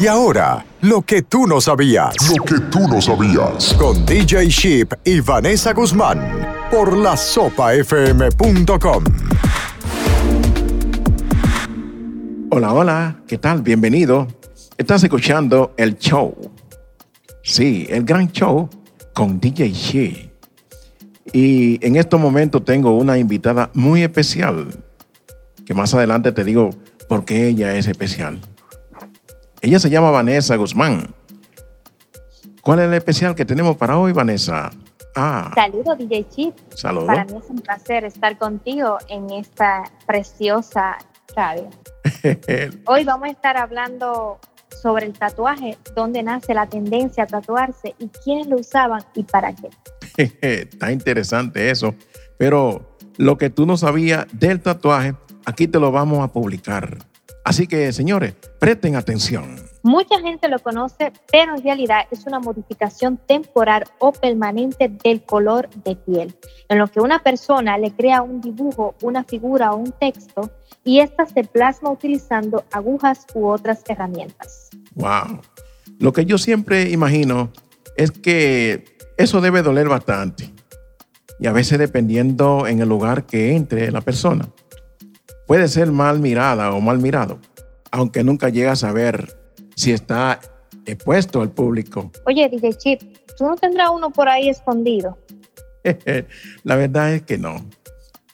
Y ahora, lo que tú no sabías. Lo que tú no sabías. Con DJ Sheep y Vanessa Guzmán. Por la sopafm.com. Hola, hola, ¿qué tal? Bienvenido. Estás escuchando el show. Sí, el gran show con DJ Sheep. Y en estos momentos tengo una invitada muy especial, que más adelante te digo por qué ella es especial. Ella se llama Vanessa Guzmán. ¿Cuál es el especial que tenemos para hoy, Vanessa? Ah. Saludos, DJ Chip. Saludos. Para mí es un placer estar contigo en esta preciosa radio. hoy vamos a estar hablando sobre el tatuaje, dónde nace la tendencia a tatuarse y quiénes lo usaban y para qué. Está interesante eso. Pero lo que tú no sabías del tatuaje, aquí te lo vamos a publicar. Así que, señores, presten atención. Mucha gente lo conoce, pero en realidad es una modificación temporal o permanente del color de piel, en lo que una persona le crea un dibujo, una figura o un texto y ésta se plasma utilizando agujas u otras herramientas. Wow. Lo que yo siempre imagino es que eso debe doler bastante. Y a veces dependiendo en el lugar que entre la persona. Puede ser mal mirada o mal mirado, aunque nunca llega a saber si está expuesto al público. Oye, DJ Chip, ¿tú no tendrás uno por ahí escondido? la verdad es que no.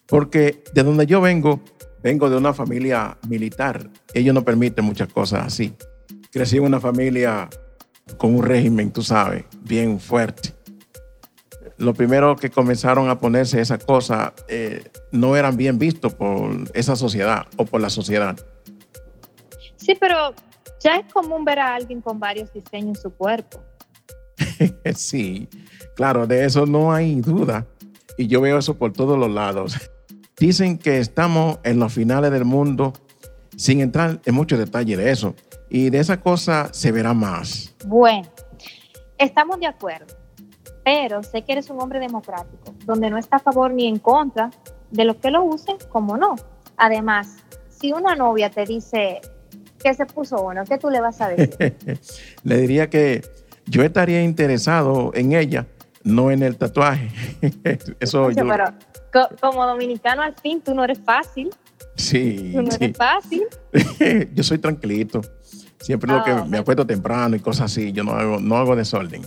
Porque de donde yo vengo, vengo de una familia militar. Ellos no permiten muchas cosas así. Crecí en una familia con un régimen, tú sabes, bien fuerte lo primero que comenzaron a ponerse esas cosas eh, no eran bien vistos por esa sociedad o por la sociedad. Sí, pero ya es común ver a alguien con varios diseños en su cuerpo. sí, claro, de eso no hay duda. Y yo veo eso por todos los lados. Dicen que estamos en los finales del mundo sin entrar en mucho detalle de eso. Y de esa cosa se verá más. Bueno, estamos de acuerdo pero sé que eres un hombre democrático, donde no está a favor ni en contra de los que lo usen, como no. Además, si una novia te dice que se puso uno, ¿qué tú le vas a decir? le diría que yo estaría interesado en ella, no en el tatuaje. Eso yo... Pero como dominicano al fin tú no eres fácil. Sí. Tú no eres fácil. yo soy tranquilito. Siempre lo que ah, me acuesto temprano y cosas así. Yo no hago, no hago desorden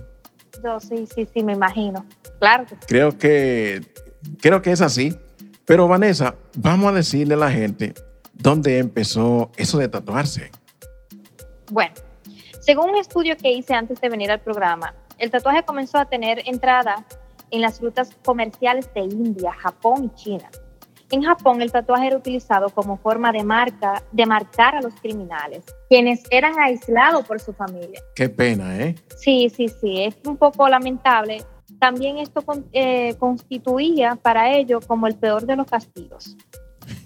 sí, sí, sí, me imagino. Claro. Creo que, creo que es así. Pero Vanessa, vamos a decirle a la gente dónde empezó eso de tatuarse. Bueno, según un estudio que hice antes de venir al programa, el tatuaje comenzó a tener entrada en las rutas comerciales de India, Japón y China. En Japón el tatuaje era utilizado como forma de marca, de marcar a los criminales, quienes eran aislados por su familia. Qué pena, ¿eh? Sí, sí, sí, es un poco lamentable. También esto eh, constituía para ellos como el peor de los castigos.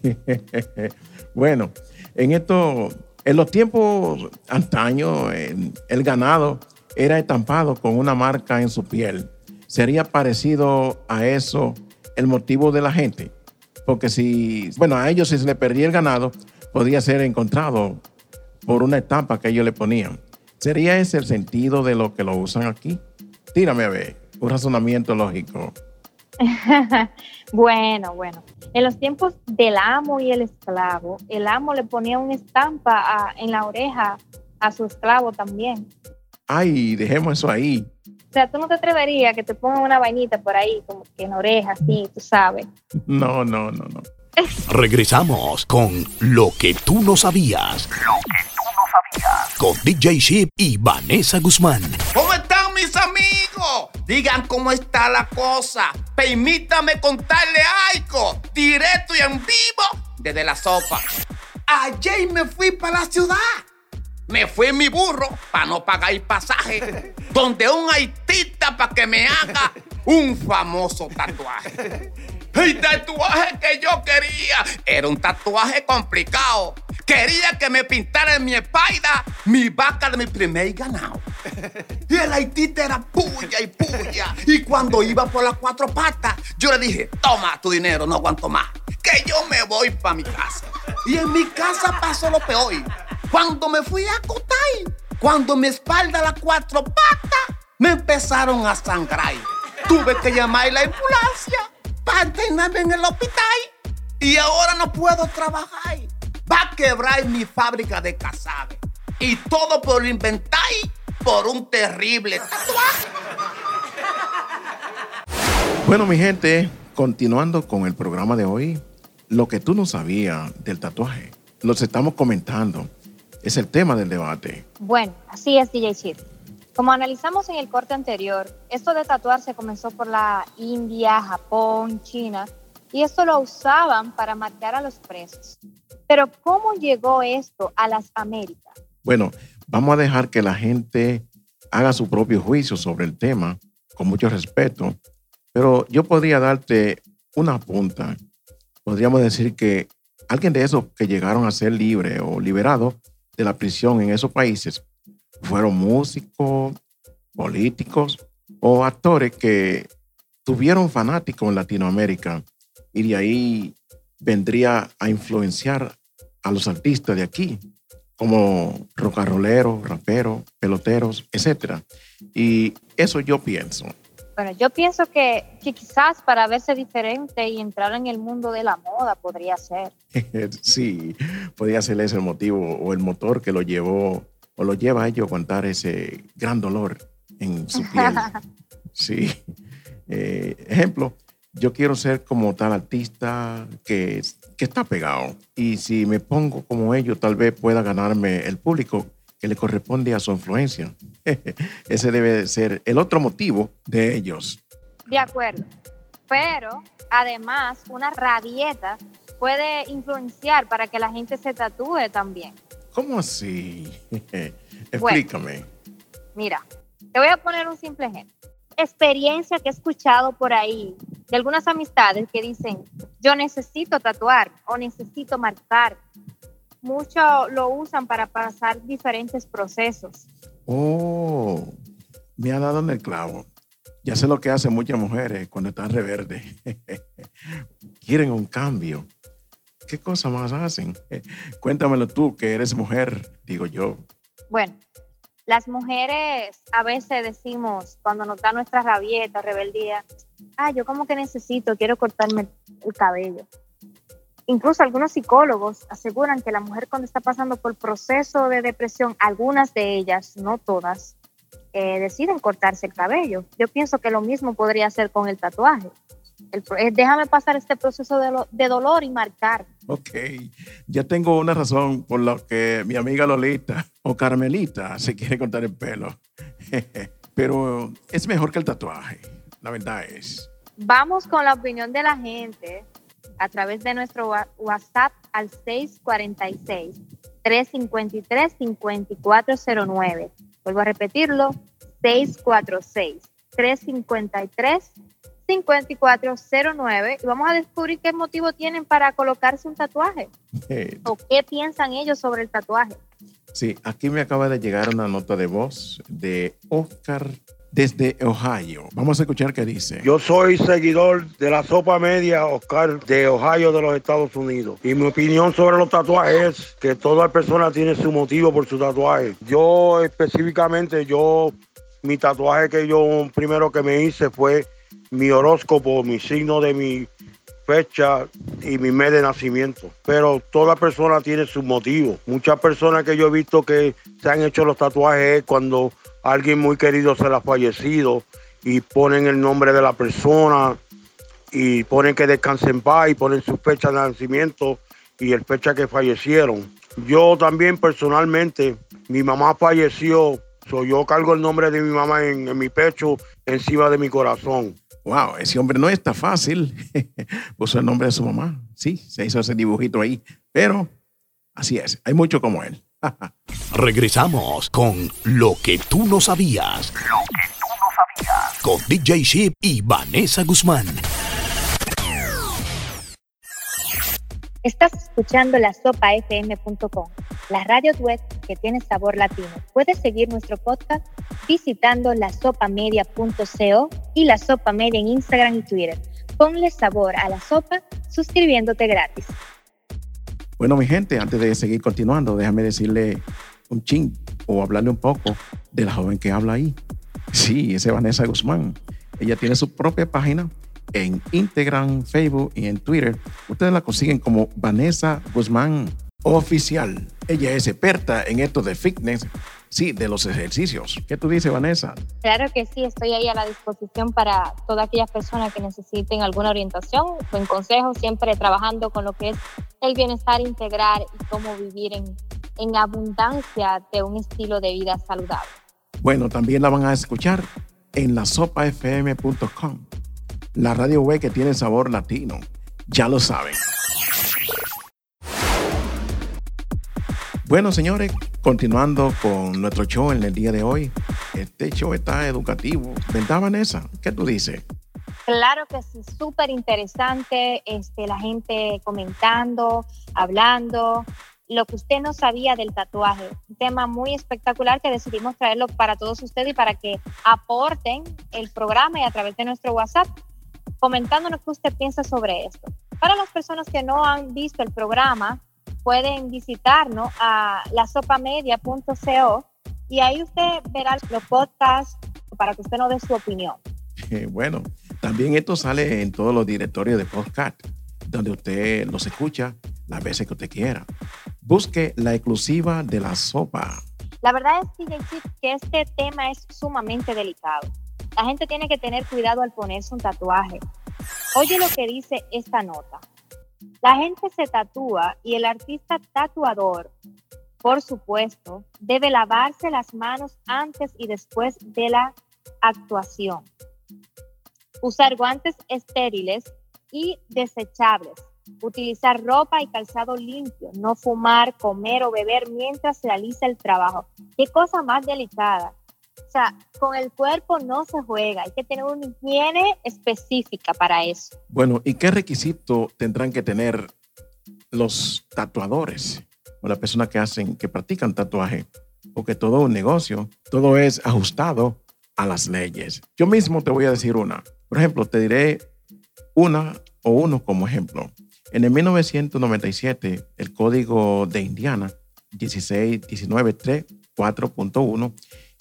bueno, en esto, en los tiempos antaños, el ganado era estampado con una marca en su piel. ¿Sería parecido a eso el motivo de la gente? Porque si, bueno, a ellos si se le perdía el ganado, podía ser encontrado por una estampa que ellos le ponían. ¿Sería ese el sentido de lo que lo usan aquí? Tírame a ver, un razonamiento lógico. bueno, bueno. En los tiempos del amo y el esclavo, el amo le ponía una estampa en la oreja a su esclavo también. Ay, dejemos eso ahí. O sea, tú no te atreverías que te pongan una vainita por ahí, como que en oreja, así, tú sabes. No, no, no, no. Regresamos con Lo que tú no sabías. Lo que tú no sabías. Con DJ Ship y Vanessa Guzmán. ¿Cómo están mis amigos? Digan cómo está la cosa. Permítame contarle algo. Directo y en vivo desde la sopa. Ayer me fui para la ciudad me fui en mi burro para no pagar el pasaje, donde un haitista para que me haga un famoso tatuaje. El tatuaje que yo quería era un tatuaje complicado. Quería que me pintara en mi espalda mi vaca de mi primer ganado. Y el haitista era puya y puya. Y cuando iba por las cuatro patas, yo le dije, toma tu dinero, no aguanto más. Que yo me voy para mi casa. Y en mi casa pasó lo peor. Cuando me fui a acotar, Cuando mi espalda, las cuatro patas, me empezaron a sangrar. Tuve que llamar a la ambulancia para internarme en el hospital. Y ahora no puedo trabajar. Va a quebrar mi fábrica de casabe. Y todo por inventar por un terrible tatuaje. Bueno, mi gente, continuando con el programa de hoy, lo que tú no sabías del tatuaje, los estamos comentando, es el tema del debate. Bueno, así es, DJ Chip. Como analizamos en el corte anterior, esto de tatuarse comenzó por la India, Japón, China, y esto lo usaban para marcar a los presos. Pero ¿cómo llegó esto a las Américas? Bueno, vamos a dejar que la gente haga su propio juicio sobre el tema, con mucho respeto, pero yo podría darte una punta. Podríamos decir que alguien de esos que llegaron a ser libre o liberado de la prisión en esos países fueron músicos, políticos o actores que tuvieron fanáticos en Latinoamérica y de ahí vendría a influenciar a los artistas de aquí, como rocarroleros, raperos, peloteros, etc. Y eso yo pienso. Bueno, yo pienso que, que, quizás para verse diferente y entrar en el mundo de la moda podría ser. sí, podría ser ese el motivo o el motor que lo llevó o lo lleva a ello a aguantar ese gran dolor en su piel. sí. Eh, ejemplo, yo quiero ser como tal artista que, que está pegado. Y si me pongo como ellos, tal vez pueda ganarme el público que le corresponde a su influencia. Ese debe ser el otro motivo de ellos. De acuerdo. Pero además, una rabieta puede influenciar para que la gente se tatúe también. ¿Cómo así? Explícame. mira, te voy a poner un simple ejemplo. Experiencia que he escuchado por ahí de algunas amistades que dicen, yo necesito tatuar o necesito marcar mucho lo usan para pasar diferentes procesos. Oh, me ha dado en el clavo. Ya sé lo que hacen muchas mujeres cuando están reverde. Quieren un cambio. ¿Qué cosa más hacen? Cuéntamelo tú, que eres mujer, digo yo. Bueno, las mujeres a veces decimos, cuando nos da nuestra rabieta, rebeldía, ah, yo como que necesito, quiero cortarme el cabello. Incluso algunos psicólogos aseguran que la mujer cuando está pasando por proceso de depresión, algunas de ellas, no todas, eh, deciden cortarse el cabello. Yo pienso que lo mismo podría hacer con el tatuaje. Eh, déjame pasar este proceso de, de, dolor y marcar. Ok, ya tengo una razón por la que mi amiga Lolita o Carmelita se quiere cortar el pelo. Pero es mejor que el tatuaje, la verdad es. Vamos con la opinión de la gente a través de nuestro WhatsApp al 646-353-5409. Vuelvo a repetirlo, 646-353-5409. Y vamos a descubrir qué motivo tienen para colocarse un tatuaje. o qué piensan ellos sobre el tatuaje. Sí, aquí me acaba de llegar una nota de voz de Oscar desde Ohio. Vamos a escuchar qué dice. Yo soy seguidor de la sopa media Oscar de Ohio de los Estados Unidos. Y mi opinión sobre los tatuajes es que toda persona tiene su motivo por su tatuaje. Yo específicamente, yo, mi tatuaje que yo primero que me hice fue mi horóscopo, mi signo de mi fecha y mi mes de nacimiento. Pero toda persona tiene su motivo. Muchas personas que yo he visto que se han hecho los tatuajes cuando alguien muy querido se le ha fallecido y ponen el nombre de la persona y ponen que descansen en paz y ponen su fecha de nacimiento y el fecha que fallecieron. Yo también personalmente, mi mamá falleció, yo cargo el nombre de mi mamá en, mi pecho, encima de mi corazón. Wow, ese hombre no está fácil. Puso el nombre de su mamá. Sí, se hizo ese dibujito ahí. Pero así es, hay mucho como él. Regresamos con Lo que tú no sabías. Lo que tú no sabías. Con DJ Ship y Vanessa Guzmán. Estás escuchando la sopafm.com, la radio web que tiene sabor latino. Puedes seguir nuestro podcast visitando la sopamedia.co y la sopa media en Instagram y Twitter. Ponle sabor a la sopa suscribiéndote gratis. Bueno, mi gente, antes de seguir continuando, déjame decirle un chin o hablarle un poco de la joven que habla ahí. Sí, es Vanessa Guzmán. Ella tiene su propia página en Instagram, Facebook y en Twitter. Ustedes la consiguen como Vanessa Guzmán Oficial. Ella es experta en esto de fitness, sí, de los ejercicios. ¿Qué tú dices, Vanessa? Claro que sí, estoy ahí a la disposición para todas aquellas personas que necesiten alguna orientación, buen consejo, siempre trabajando con lo que es el bienestar integral y cómo vivir en, en abundancia de un estilo de vida saludable. Bueno, también la van a escuchar en la sopafm.com, la radio web que tiene sabor latino. Ya lo saben. Bueno, señores, continuando con nuestro show en el día de hoy. Este show está educativo. ¿Verdad, Vanessa? ¿Qué tú dices? Claro que sí, súper interesante. Este, la gente comentando, hablando, lo que usted no sabía del tatuaje. Un tema muy espectacular que decidimos traerlo para todos ustedes y para que aporten el programa y a través de nuestro WhatsApp comentándonos qué usted piensa sobre esto. Para las personas que no han visto el programa, pueden visitarnos a lasopamedia.co y ahí usted verá los podcasts para que usted nos dé su opinión. Bueno, también esto sale en todos los directorios de podcast, donde usted los escucha las veces que usted quiera. Busque la exclusiva de la sopa. La verdad es que este tema es sumamente delicado. La gente tiene que tener cuidado al ponerse un tatuaje. Oye lo que dice esta nota. La gente se tatúa y el artista tatuador, por supuesto, debe lavarse las manos antes y después de la actuación. Usar guantes estériles y desechables. Utilizar ropa y calzado limpio. No fumar, comer o beber mientras realiza el trabajo. Qué cosa más delicada. O sea, con el cuerpo no se juega, hay que tener una higiene específica para eso. Bueno, ¿y qué requisito tendrán que tener los tatuadores o las personas que hacen, que practican tatuaje? Porque todo un negocio, todo es ajustado a las leyes. Yo mismo te voy a decir una. Por ejemplo, te diré una o uno como ejemplo. En el 1997, el código de Indiana 16193.4.1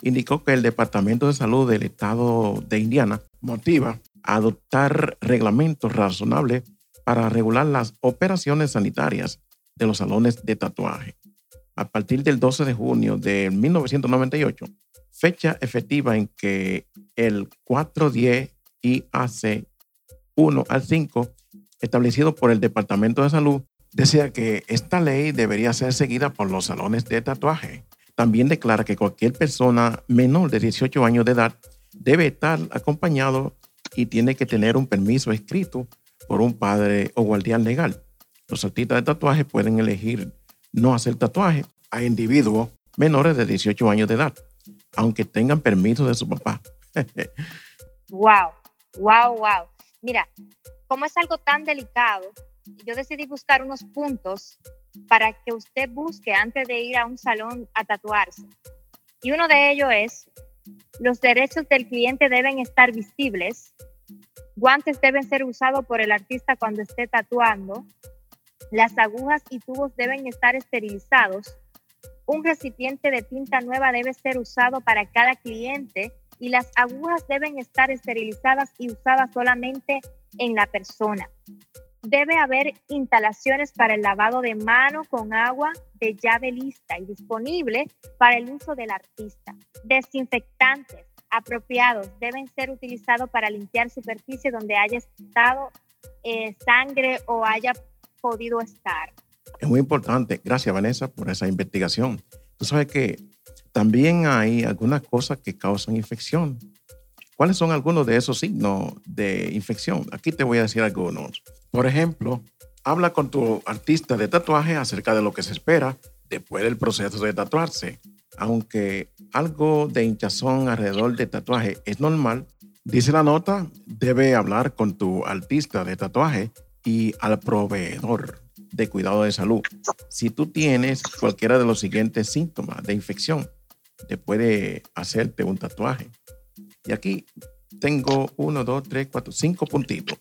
indicó que el Departamento de Salud del Estado de Indiana motiva a adoptar reglamentos razonables para regular las operaciones sanitarias de los salones de tatuaje. A partir del 12 de junio de 1998, fecha efectiva en que el 410 IAC 1 al 5, establecido por el Departamento de Salud, decía que esta ley debería ser seguida por los salones de tatuaje. También declara que cualquier persona menor de 18 años de edad debe estar acompañado y tiene que tener un permiso escrito por un padre o guardián legal. Los artistas de tatuaje pueden elegir no hacer tatuaje a individuos menores de 18 años de edad, aunque tengan permiso de su papá. wow, wow, wow. Mira, como es algo tan delicado, yo decidí buscar unos puntos para que usted busque antes de ir a un salón a tatuarse. Y uno de ellos es, los derechos del cliente deben estar visibles, guantes deben ser usados por el artista cuando esté tatuando, las agujas y tubos deben estar esterilizados, un recipiente de tinta nueva debe ser usado para cada cliente y las agujas deben estar esterilizadas y usadas solamente en la persona. Debe haber instalaciones para el lavado de mano con agua de llave lista y disponible para el uso del artista. Desinfectantes apropiados deben ser utilizados para limpiar superficie donde haya estado eh, sangre o haya podido estar. Es muy importante. Gracias, Vanessa, por esa investigación. Tú sabes que también hay algunas cosas que causan infección. ¿Cuáles son algunos de esos signos de infección? Aquí te voy a decir algunos. Por ejemplo, habla con tu artista de tatuaje acerca de lo que se espera después del proceso de tatuarse. Aunque algo de hinchazón alrededor del tatuaje es normal, dice la nota, debe hablar con tu artista de tatuaje y al proveedor de cuidado de salud. Si tú tienes cualquiera de los siguientes síntomas de infección, te puede hacerte un tatuaje. Y aquí tengo uno, dos, tres, cuatro, cinco puntitos.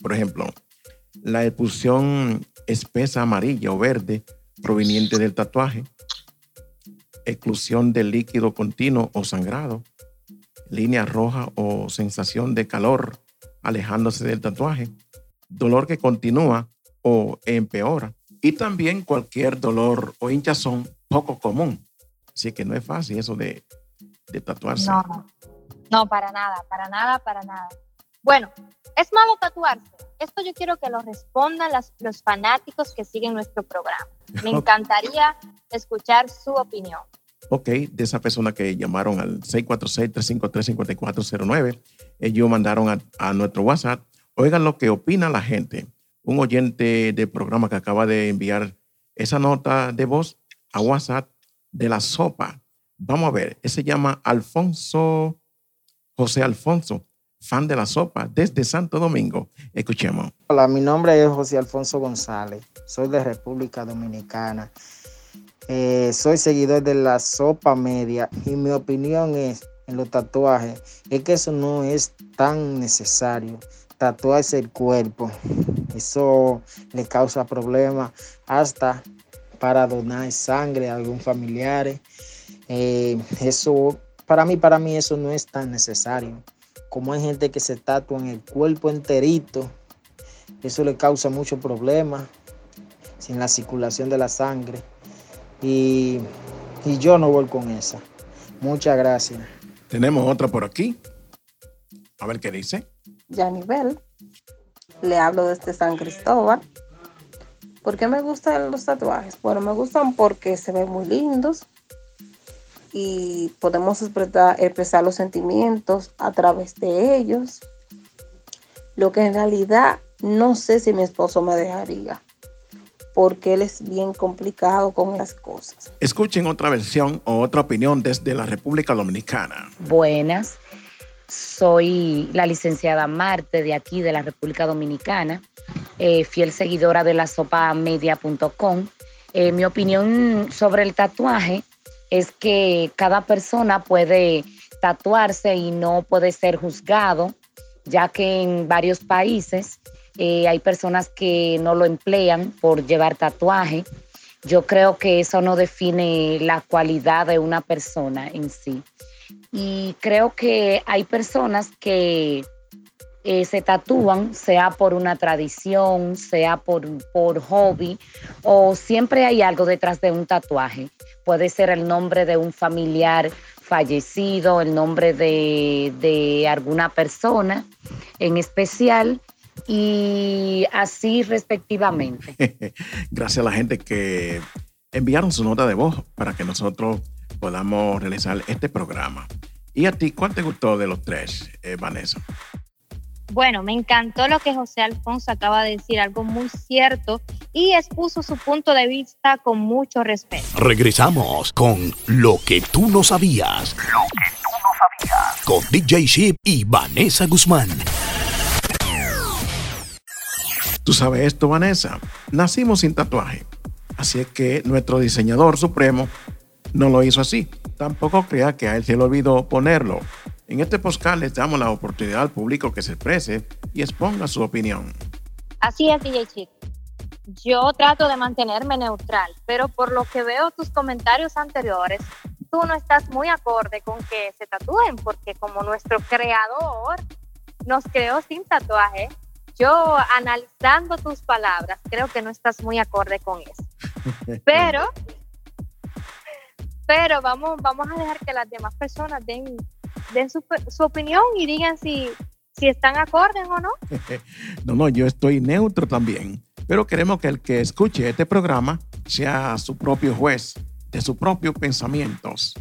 Por ejemplo, la expulsión espesa amarilla o verde proveniente del tatuaje, exclusión de líquido continuo o sangrado, línea roja o sensación de calor alejándose del tatuaje, dolor que continúa o empeora y también cualquier dolor o hinchazón poco común. Así que no es fácil eso de, de tatuarse. No, no, para nada, para nada, para nada. Bueno, ¿es malo tatuarse? Esto yo quiero que lo respondan las- los fanáticos que siguen nuestro programa. Me encantaría escuchar su opinión. Ok, de esa persona que llamaron al 646-353-5409, ellos mandaron a, a nuestro WhatsApp. Oigan lo que opina la gente. Un oyente del programa que acaba de enviar esa nota de voz a WhatsApp de la sopa. Vamos a ver, ese se llama Alfonso, José Alfonso, fan de la sopa desde Santo Domingo. Escuchemos. Hola, mi nombre es José Alfonso González, soy de República Dominicana. Eh, soy seguidor de la sopa media y mi opinión es en los tatuajes es que eso no es tan necesario. Tatuarse el cuerpo, eso le causa problemas hasta para donar sangre a algún familiar. Eh, eso, para mí, para mí eso no es tan necesario. Como hay gente que se tatúa en el cuerpo enterito, eso le causa muchos problemas sin la circulación de la sangre. Y, y yo no voy con esa. Muchas gracias. Tenemos otra por aquí. A ver qué dice. Yanivel. Le hablo desde San Cristóbal. ¿Por qué me gustan los tatuajes? Bueno, me gustan porque se ven muy lindos y podemos expresar, expresar los sentimientos a través de ellos. Lo que en realidad no sé si mi esposo me dejaría, porque él es bien complicado con las cosas. Escuchen otra versión o otra opinión desde la República Dominicana. Buenas, soy la licenciada Marte de aquí, de la República Dominicana, eh, fiel seguidora de la sopamedia.com. Eh, mi opinión sobre el tatuaje es que cada persona puede tatuarse y no puede ser juzgado, ya que en varios países eh, hay personas que no lo emplean por llevar tatuaje. Yo creo que eso no define la cualidad de una persona en sí. Y creo que hay personas que eh, se tatúan, sea por una tradición, sea por, por hobby, o siempre hay algo detrás de un tatuaje. Puede ser el nombre de un familiar fallecido, el nombre de, alguna persona en especial, y así respectivamente. Gracias a la gente que enviaron su nota de voz para que nosotros podamos realizar este programa. ¿Y a ti cuál te gustó de los tres, eh, Vanessa? Bueno, me encantó lo que José Alfonso acaba de decir, algo muy cierto, y expuso su punto de vista con mucho respeto. Regresamos con Lo que tú no sabías. Lo que tú no sabías. Con DJ Ship y Vanessa Guzmán. Tú sabes esto, Vanessa. Nacimos sin tatuaje. Así es que nuestro diseñador supremo no lo hizo así. Tampoco crea que a él se le olvidó ponerlo. En este podcast les damos la oportunidad al público que se exprese y exponga su opinión. Así es, DJ Chip. Yo trato de mantenerme neutral, pero por lo que veo tus comentarios anteriores, tú no estás muy acorde con que se tatúen, porque como nuestro creador nos creó sin tatuaje, yo analizando tus palabras, creo que no estás muy acorde con eso. Pero, pero vamos, vamos a dejar que las demás personas den, den su, su opinión y digan si, si están acordes o no. No, no, yo estoy neutro también, pero queremos que el que escuche este programa sea su propio juez de sus propios pensamientos.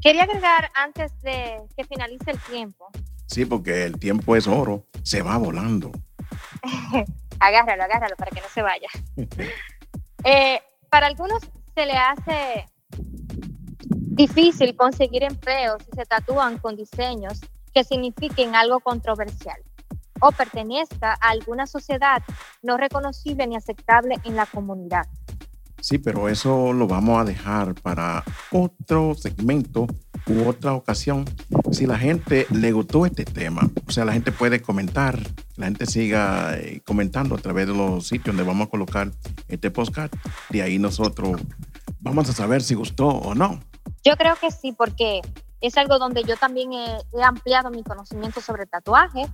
Quería agregar antes de que finalice el tiempo. Sí, porque el tiempo es oro, se va volando. agárralo, agárralo para que no se vaya. eh, para algunos se le hace difícil conseguir empleo si se tatúan con diseños que signifiquen algo controversial o pertenezca a alguna sociedad no reconocible ni aceptable en la comunidad. Sí, pero eso lo vamos a dejar para otro segmento u otra ocasión. Si la gente le gustó este tema, o sea, la gente puede comentar, la gente siga eh, comentando a través de los sitios donde vamos a colocar este podcast. De ahí nosotros vamos a saber si gustó o no. Yo creo que sí, porque es algo donde yo también he, ampliado mi conocimiento sobre tatuajes.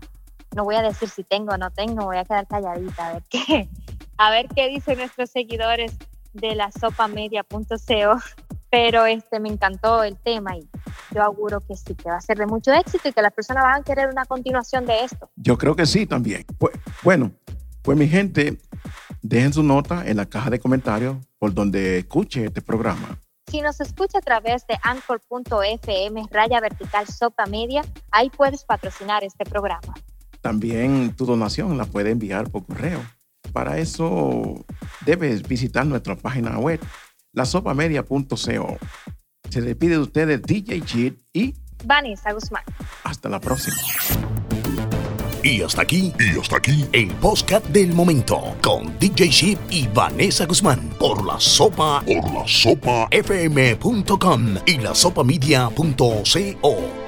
No voy a decir si tengo o no tengo, voy a quedar calladita a ver qué, a ver qué dicen nuestros seguidores de la sopamedia.co. Pero este, me encantó el tema y yo auguro que sí, que va a ser de mucho éxito y que las personas van a querer una continuación de esto. Yo creo que sí también. Pues, bueno, pues mi gente, dejen su nota en la caja de comentarios por donde escuche este programa. Si nos escucha a través de anchor.fm raya vertical sopa media, ahí puedes patrocinar este programa. También tu donación la puede enviar por correo. Para eso debes visitar nuestra página web, lasopamedia.co. Se despide de ustedes DJ Chit y Vanessa Guzmán. hasta la próxima. Y hasta aquí, y hasta aquí, el podcast del momento con DJ Ship y Vanessa Guzmán por la sopa, Por la sopa fm.com y la sopamedia.co.